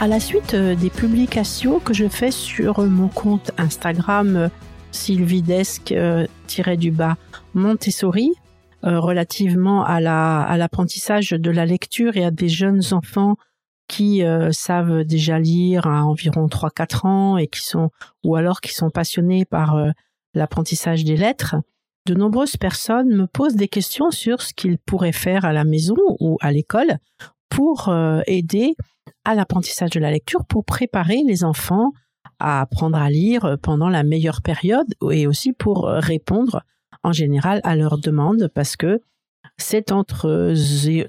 À la suite euh, des publications que je fais sur mon compte Instagram euh, sylvidesque-du-bas Montessori, euh, relativement à la à l'apprentissage de la lecture et à des jeunes enfants qui savent déjà lire à environ 3-4 ans et qui sont ou alors qui sont passionnés par l'apprentissage des lettres, de nombreuses personnes me posent des questions sur ce qu'ils pourraient faire à la maison ou à l'école pour euh, aider l'apprentissage de la lecture, pour préparer les enfants à apprendre à lire pendant la meilleure période et aussi pour répondre en général à leurs demandes parce que c'est entre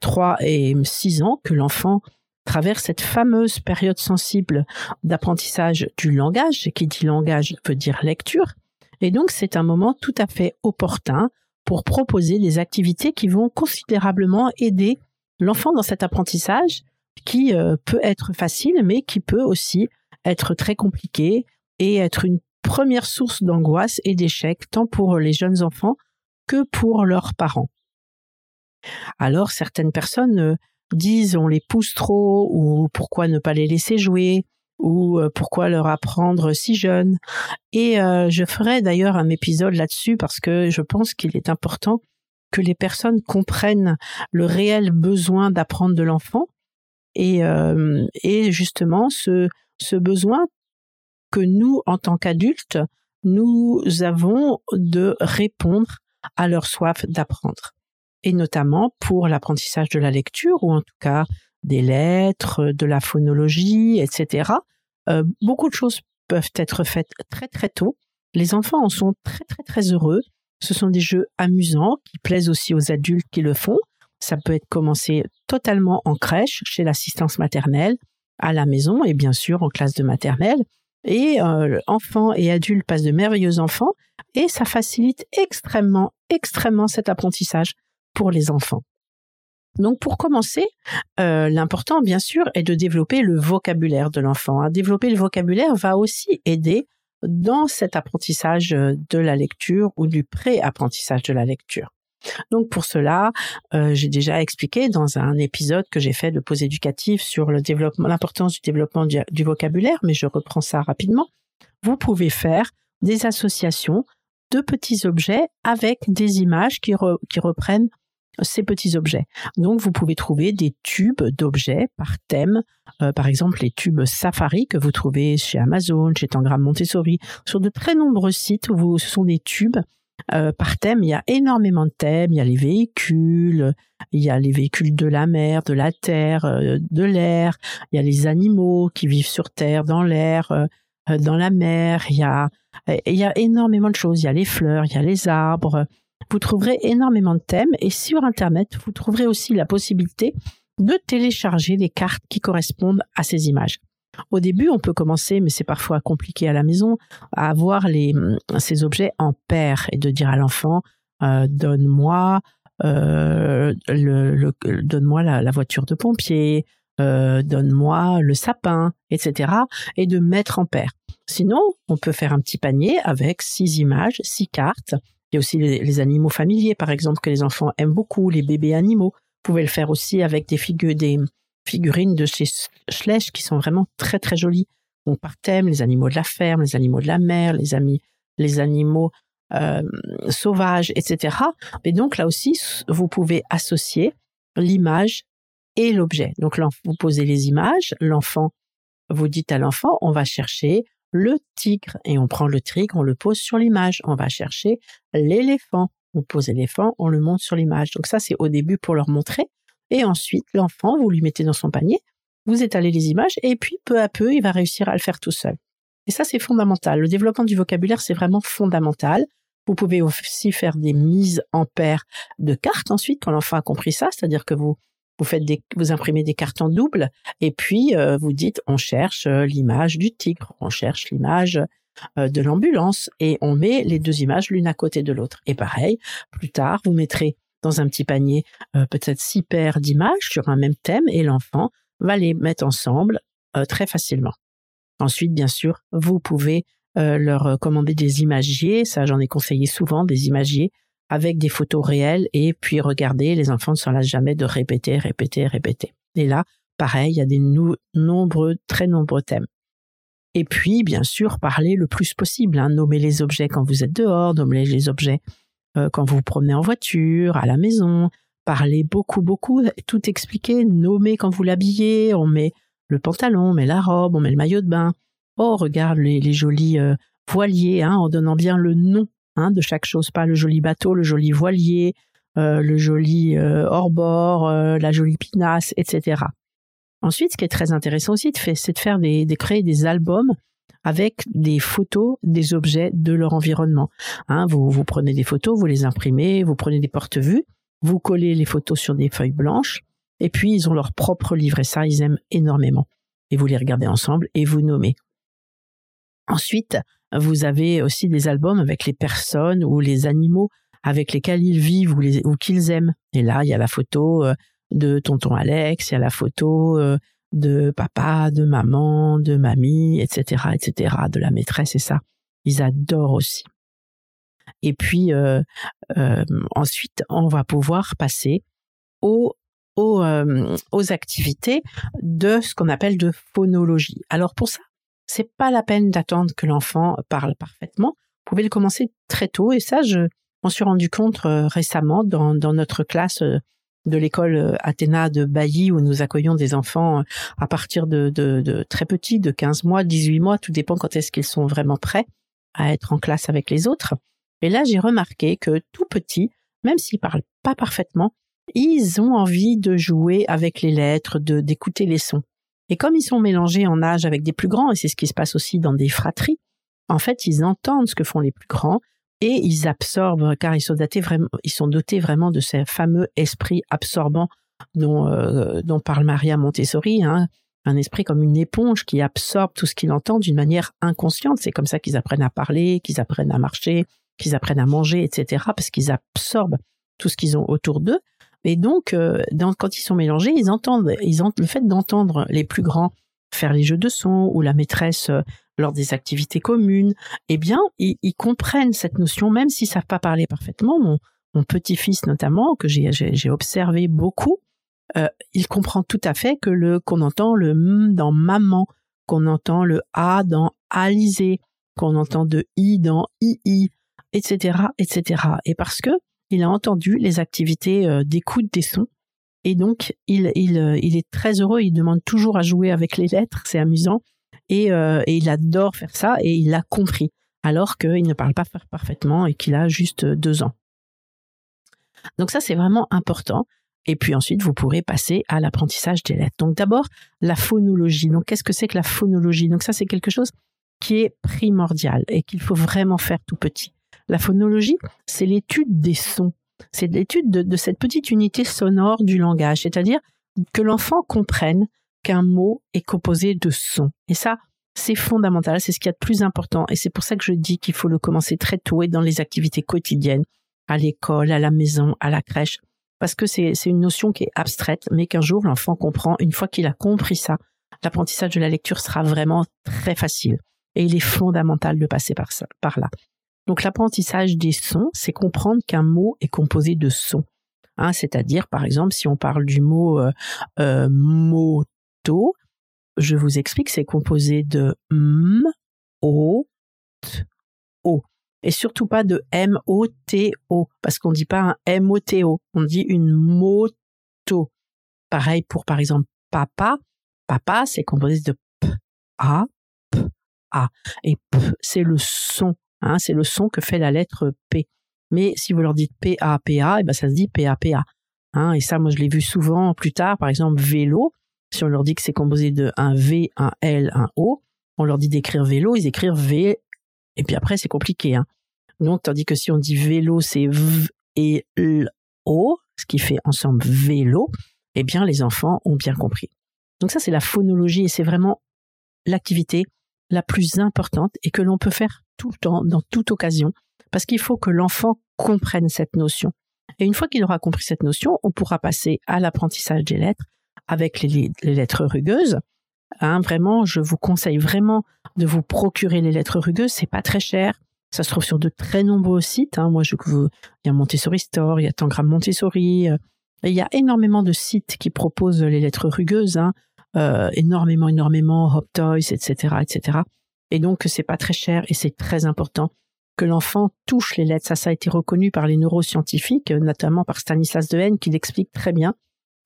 3 et 6 ans que l'enfant traverse cette fameuse période sensible d'apprentissage du langage. Qui dit langage veut dire lecture. Et donc, c'est un moment tout à fait opportun pour proposer des activités qui vont considérablement aider l'enfant dans cet apprentissage qui euh, peut être facile, mais qui peut aussi être très compliqué et être une première source d'angoisse et d'échec, tant pour les jeunes enfants que pour leurs parents. Alors, certaines personnes euh, disent on les pousse trop ou pourquoi ne pas les laisser jouer ou euh, pourquoi leur apprendre si jeune. Et je ferai d'ailleurs un épisode là-dessus parce que je pense qu'il est important que les personnes comprennent le réel besoin d'apprendre de l'enfant et, euh, et justement ce, ce besoin que nous, en tant qu'adultes, nous avons de répondre à leur soif d'apprendre. Et notamment pour l'apprentissage de la lecture, ou en tout cas des lettres, de la phonologie, etc. Euh, beaucoup de choses peuvent être faites très très tôt. Les enfants en sont très très très heureux. Ce sont des jeux amusants qui plaisent aussi aux adultes qui le font. Ça peut être commencé totalement en crèche, chez l'assistance maternelle, à la maison et bien sûr en classe de maternelle. Et euh, enfants et adultes passent de merveilleux enfants et ça facilite extrêmement, extrêmement cet apprentissage pour les enfants. Donc pour commencer, euh, l'important bien sûr est de développer le vocabulaire de l'enfant. Hein. Développer le vocabulaire va aussi aider dans cet apprentissage euh, de la lecture ou du pré-apprentissage de la lecture. Donc pour cela, euh, j'ai déjà expliqué dans un épisode que j'ai fait de pause éducative sur l'importance du développement du, vocabulaire, mais je reprends ça rapidement. Vous pouvez faire des associations de petits objets avec des images qui, qui reprennent ces petits objets. Donc vous pouvez trouver des tubes d'objets par thème, euh, par exemple les tubes Safari que vous trouvez chez Amazon, chez Tangram Montessori, sur de très nombreux sites où ce sont des tubes euh, par thème. Il y a énormément de thèmes. Il y a les véhicules, il y a les véhicules de la mer, de la terre, euh, de l'air. Il y a les animaux qui vivent sur terre, dans l'air, dans la mer. Il y a il y a énormément de choses. Il y a les fleurs, il y a les arbres. Vous trouverez énormément de thèmes et sur Internet, vous trouverez aussi la possibilité de télécharger les cartes qui correspondent à ces images. Au début, on peut commencer, mais c'est parfois compliqué à la maison, à avoir les, ces objets en paire et de dire à l'enfant, euh, donne-moi euh, le, donne-moi la, voiture de pompier, euh, donne-moi le sapin, etc. et de mettre en paire. Sinon, on peut faire un petit panier avec six images, six cartes, il y a aussi les, animaux familiers, par exemple, que les enfants aiment beaucoup, les bébés animaux. Vous pouvez le faire aussi avec des, figures, des figurines de chez Schlecht qui sont vraiment très très jolies. On par thème, les animaux de la ferme, les animaux de la mer, les amis, les animaux euh, sauvages, etc. Et donc là aussi, vous pouvez associer l'image et l'objet. Donc vous posez les images, l'enfant, vous dites à l'enfant, on va chercher le tigre et on prend le tigre, on le pose sur l'image. On va chercher l'éléphant. On pose l'éléphant, on le monte sur l'image. Donc ça, c'est au début pour leur montrer. Et ensuite, l'enfant, vous lui mettez dans son panier, vous étalez les images et puis peu à peu, il va réussir à le faire tout seul. Et ça, c'est fondamental. Le développement du vocabulaire, c'est vraiment fondamental. Vous pouvez aussi faire des mises en paire de cartes ensuite quand l'enfant a compris ça, c'est-à-dire que vous vous faites des, vous imprimez des cartons doubles et puis euh, vous dites on cherche euh, l'image du tigre, on cherche l'image euh, de l'ambulance et on met les deux images l'une à côté de l'autre. Et pareil, plus tard, vous mettrez dans un petit panier peut-être six paires d'images sur un même thème et l'enfant va les mettre ensemble très facilement. Ensuite, bien sûr, vous pouvez leur commander des imagiers, ça j'en ai conseillé souvent, des imagiers avec des photos réelles et puis regardez, les enfants ne s'en lassent jamais de répéter, répéter, répéter. Et là, pareil, il y a des nombreux, très nombreux thèmes. Et puis, bien sûr, parlez le plus possible. Hein. Nommez les objets quand vous êtes dehors, nommez les objets euh, quand vous vous promenez en voiture, à la maison. Parlez beaucoup, beaucoup, tout expliquer. Nommez quand vous l'habillez. On met le pantalon, on met la robe, on met le maillot de bain. Oh, regarde les, jolis euh, voiliers, hein, en donnant bien le nom Hein, de chaque chose, pas le joli bateau, le joli voilier, euh, le joli hors-bord, la jolie pinasse, etc. Ensuite, ce qui est très intéressant aussi, c'est de faire des, de créer des albums avec des photos des objets de leur environnement. Hein, vous, prenez des photos, vous les imprimez, vous prenez des porte-vues, vous collez les photos sur des feuilles blanches, et puis ils ont leur propre livre, et ça, ils aiment énormément. Et vous les regardez ensemble et vous nommez. Ensuite, vous avez aussi des albums avec les personnes ou les animaux avec lesquels ils vivent ou, qu'ils aiment. Et là, il y a la photo euh, de tonton Alex, il y a la photo euh, de papa, de maman, de mamie, etc., etc., de la maîtresse et ça. Ils adorent aussi. Et puis euh, ensuite, on va pouvoir passer aux, aux, aux activités de ce qu'on appelle de phonologie. Alors pour ça, c'est pas la peine d'attendre que l'enfant parle parfaitement. Vous pouvez le commencer très tôt et ça, je m'en suis rendu compte euh, récemment dans, notre classe euh, de l'école euh, Athéna de Bailly où nous accueillons des enfants à partir de, très petits, de 15 mois, 18 mois, tout dépend quand est-ce qu'ils sont vraiment prêts à être en classe avec les autres. Et là, j'ai remarqué que tout petits, même s'ils parlent pas parfaitement, ils ont envie de jouer avec les lettres, de d'écouter les sons. Et comme ils sont mélangés en âge avec des plus grands, et c'est ce qui se passe aussi dans des fratries, en fait, ils entendent ce que font les plus grands et ils absorbent, car ils sont dotés vraiment, ils sont dotés vraiment de ces fameux esprits absorbants dont, euh, dont parle Maria Montessori, hein, un esprit comme une éponge qui absorbe tout ce qu'il entend d'une manière inconsciente. C'est comme ça qu'ils apprennent à parler, qu'ils apprennent à marcher, qu'ils apprennent à manger, etc., parce qu'ils absorbent tout ce qu'ils ont autour d'eux. Et donc, euh, quand ils sont mélangés, ils entendent, ont le fait d'entendre les plus grands faire les jeux de son ou la maîtresse euh, lors des activités communes, eh bien, ils, comprennent cette notion, même s'ils savent pas parler parfaitement. Mon, petit-fils notamment, que j'ai observé beaucoup, euh, il comprend tout à fait que le qu'on entend le m dans maman, qu'on entend le a dans alisé, qu'on entend de i dans ii, etc., etc. Et parce que il a entendu les activités euh, d'écoute des sons. Et donc, il, il, euh, il est très heureux, il demande toujours à jouer avec les lettres, c'est amusant. Et, euh, et, il adore faire ça et il a compris, alors qu'il ne parle pas parfaitement et qu'il a juste deux ans. Donc ça, c'est vraiment important. Et puis ensuite, vous pourrez passer à l'apprentissage des lettres. Donc d'abord, la phonologie. Donc qu'est-ce que c'est que la phonologie? Donc ça, c'est quelque chose qui est primordial et qu'il faut vraiment faire tout petit. La phonologie, c'est l'étude des sons. C'est l'étude de, cette petite unité sonore du langage, c'est-à-dire que l'enfant comprenne qu'un mot est composé de sons. Et ça, c'est fondamental, c'est ce qu'il y a de plus important. Et c'est pour ça que je dis qu'il faut le commencer très tôt et dans les activités quotidiennes, à l'école, à la maison, à la crèche. Parce que c'est une notion qui est abstraite, mais qu'un jour l'enfant comprend. Une fois qu'il a compris ça, l'apprentissage de la lecture sera vraiment très facile. Et il est fondamental de passer par, ça, par là. Donc l'apprentissage des sons, c'est comprendre qu'un mot est composé de sons. Hein, C'est-à-dire, par exemple, si on parle du mot euh, euh, moto, je vous explique, c'est composé de m, o, t, o. Et surtout pas de m, o, t, o, parce qu'on ne dit pas un m, o, t, o, on dit une moto. Pareil pour, par exemple, papa. Papa, c'est composé de p, a, p, a. Et p, c'est le son Hein, c'est le son que fait la lettre P. Mais si vous leur dites P-A-P-A, eh ben ça se dit P-A-P-A. Hein, et ça, moi, je l'ai vu souvent plus tard. Par exemple, vélo. Si on leur dit que c'est composé de un V, un L, un O, on leur dit d'écrire vélo, ils écrivent V. Et puis après, c'est compliqué. Hein. Donc, tandis que si on dit vélo, c'est V et L, O, ce qui fait ensemble vélo. eh bien les enfants ont bien compris. Donc ça c'est la phonologie et c'est vraiment l'activité la plus importante et que l'on peut faire tout le temps, dans toute occasion, parce qu'il faut que l'enfant comprenne cette notion. Et une fois qu'il aura compris cette notion, on pourra passer à l'apprentissage des lettres avec les, lettres rugueuses. Hein, vraiment, je vous conseille vraiment de vous procurer les lettres rugueuses. C'est pas très cher. Ça se trouve sur de très nombreux sites. Hein. Moi, je, il y a Montessori Store, il y a Tangram Montessori. Euh, il y a énormément de sites qui proposent les lettres rugueuses. Hein. Euh, énormément, énormément, Hop Toys, etc., etc. Et donc, c'est pas très cher et c'est très important que l'enfant touche les lettres. Ça, ça a été reconnu par les neuroscientifiques, notamment par Stanislas Dehaene, qui l'explique très bien.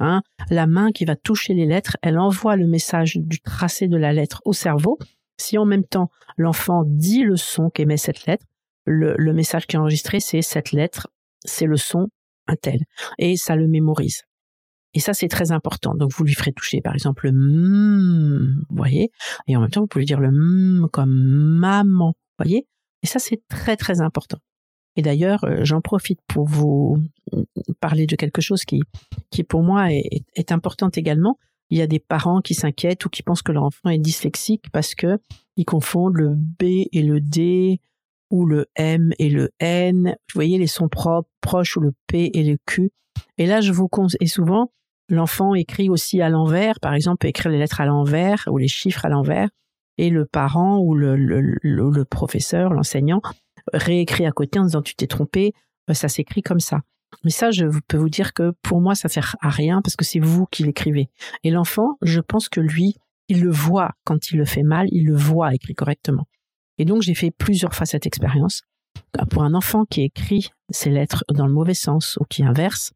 Hein, la main qui va toucher les lettres, elle envoie le message du tracé de la lettre au cerveau. Si en même temps l'enfant dit le son qu'émet cette lettre, le, message qui est enregistré, c'est cette lettre, c'est le son un tel, et ça le mémorise. Et ça, c'est très important. Donc, vous lui ferez toucher, par exemple, le mm, vous voyez, et en même temps, vous pouvez dire le mm comme maman, vous voyez. Et ça, c'est très, très important. Et d'ailleurs, euh, j'en profite pour vous parler de quelque chose qui, qui pour moi est, est importante également. Il y a des parents qui s'inquiètent ou qui pensent que leur enfant est dyslexique parce que ils confondent le B et le D ou le M et le N. Vous voyez les sons propres, proches ou le P et le Q. Et là, je vous conseille, et souvent, l'enfant écrit aussi à l'envers, par exemple, écrire les lettres à l'envers ou les chiffres à l'envers, et le parent ou le, le, le professeur, l'enseignant, réécrit à côté en disant tu t'es trompé, euh, ça s'écrit comme ça. Mais ça, je peux vous dire que pour moi, ça sert à rien parce que c'est vous qui l'écrivez. Et l'enfant, je pense que lui, il le voit quand il le fait mal, il le voit écrit correctement. Et donc, j'ai fait plusieurs fois cette expérience. Pour un enfant qui écrit ses lettres dans le mauvais sens ou qui inverse,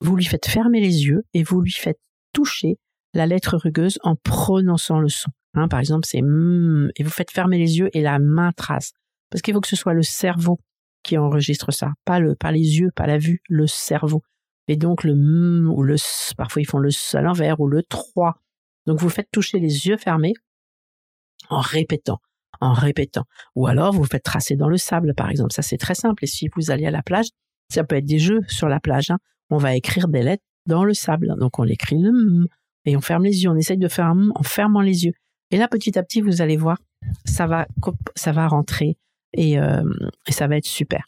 vous lui faites fermer les yeux et vous lui faites toucher la lettre rugueuse en prononçant le son. Hein, par exemple, c'est mm, et vous faites fermer les yeux et la main trace. Parce qu'il faut que ce soit le cerveau qui enregistre ça, pas le, pas les yeux, pas la vue, le cerveau. Et donc le m ou le s, parfois ils font le s à l'envers ou le 3. Donc vous faites toucher les yeux fermés en répétant, en répétant. Ou alors vous faites tracer dans le sable, par exemple. Ça c'est très simple. Et si vous allez à la plage, ça peut être des jeux sur la plage. Hein. On va écrire des lettres dans le sable. Donc on l'écrit le m et on ferme les yeux. On essaye de faire un m en fermant les yeux. Et là petit à petit vous allez voir, ça va, ça va rentrer euh, et, ça va être super.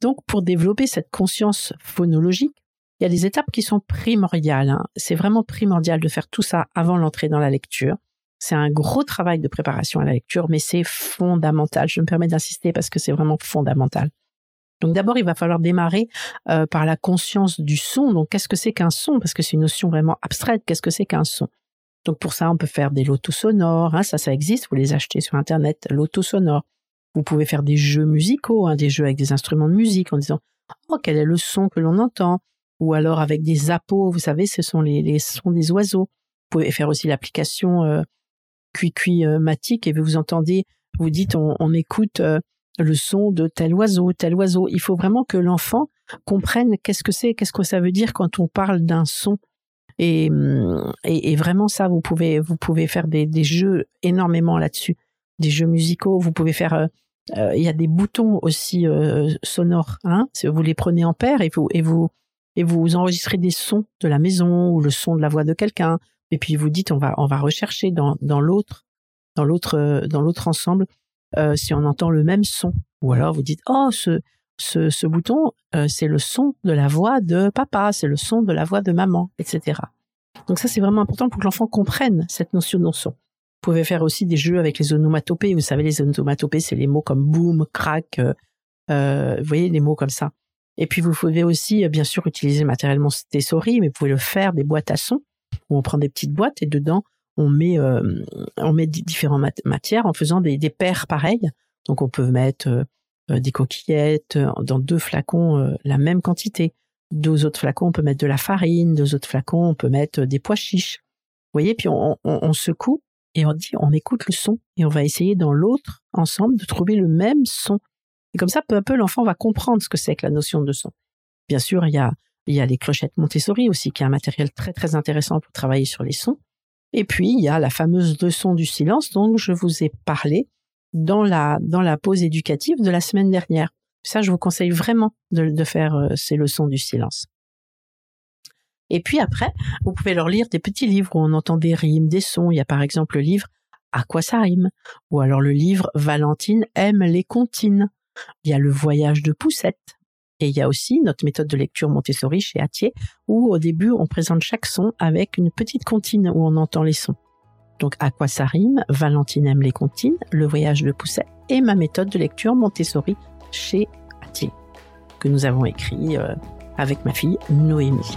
Donc, pour développer cette conscience phonologique, il y a des étapes qui sont primordiales. Hein. C'est vraiment primordial de faire tout ça avant l'entrée dans la lecture. C'est un gros travail de préparation à la lecture, mais c'est fondamental. Je me permets d'insister parce que c'est vraiment fondamental. Donc d'abord, il va falloir démarrer euh, par la conscience du son. Donc qu'est-ce que c'est qu'un son? Parce que c'est une notion vraiment abstraite. Qu'est-ce que c'est qu'un son? Donc pour ça, on peut faire des lotos sonores. Hein, ça, ça existe. Vous les achetez sur Internet. Lotos sonores. Vous pouvez faire des jeux musicaux, hein, des jeux avec des instruments de musique en disant oh quel est le son que l'on entend, ou alors avec des appos, vous savez, ce sont les, sons des oiseaux. Vous pouvez faire aussi l'application euh, Cui euh, et vous entendez, vous dites on, écoute euh, le son de tel oiseau, tel oiseau. Il faut vraiment que l'enfant comprenne qu'est-ce que c'est, qu'est-ce que ça veut dire quand on parle d'un son. Et, et, vraiment ça, vous pouvez vous pouvez faire des jeux énormément là-dessus des jeux musicaux. Vous pouvez faire. Euh, euh, il y a des boutons aussi euh, sonores. Hein, vous les prenez en paire et vous et vous et vous enregistrez des sons de la maison ou le son de la voix de quelqu'un. Et puis vous dites on va on va rechercher dans l'autre dans l'autre dans l'autre ensemble si on entend le même son. Ou alors vous dites oh ce ce, ce bouton c'est le son de la voix de papa, c'est le son de la voix de maman, etc. Donc ça c'est vraiment important pour que l'enfant comprenne cette notion de son. Vous pouvez faire aussi des jeux avec les onomatopées. Vous savez, les onomatopées, c'est les mots comme boom, crack, euh, euh, vous voyez, les mots comme ça. Et puis, vous pouvez aussi, euh, bien sûr, utiliser le matériel Montessori, mais vous pouvez le faire des boîtes à sons, où on prend des petites boîtes et dedans, on met, on met différentes matières en faisant des, des paires pareilles. Donc, on peut mettre des coquillettes dans deux flacons, la même quantité. Deux autres flacons, on peut mettre de la farine. Deux autres flacons, on peut mettre des pois chiches. Vous voyez, puis on, on secoue et on dit on écoute le son et on va essayer dans l'autre ensemble de trouver le même son. Et comme ça, peu à peu, l'enfant va comprendre ce que c'est que la notion de son. Bien sûr, il y a, il y a les clochettes Montessori aussi, qui est un matériel très très intéressant pour travailler sur les sons. Et puis, il y a la fameuse leçon du silence dont je vous ai parlé dans la, dans la pause éducative de la semaine dernière. Ça, je vous conseille vraiment de, de faire euh, ces leçons du silence. Et puis après, vous pouvez leur lire des petits livres où on entend des rimes, des sons. Il y a par exemple le livre À quoi ça rime Ou alors le livre Valentine aime les comptines. Il y a le voyage de Poussette. Et il y a aussi notre méthode de lecture Montessori chez Atier, où au début on présente chaque son avec une petite comptine où on entend les sons. Donc à quoi ça rime Valentine aime les comptines, le voyage de Poussette et ma méthode de lecture Montessori chez Atier, que nous avons écrit euh, avec ma fille Noémie.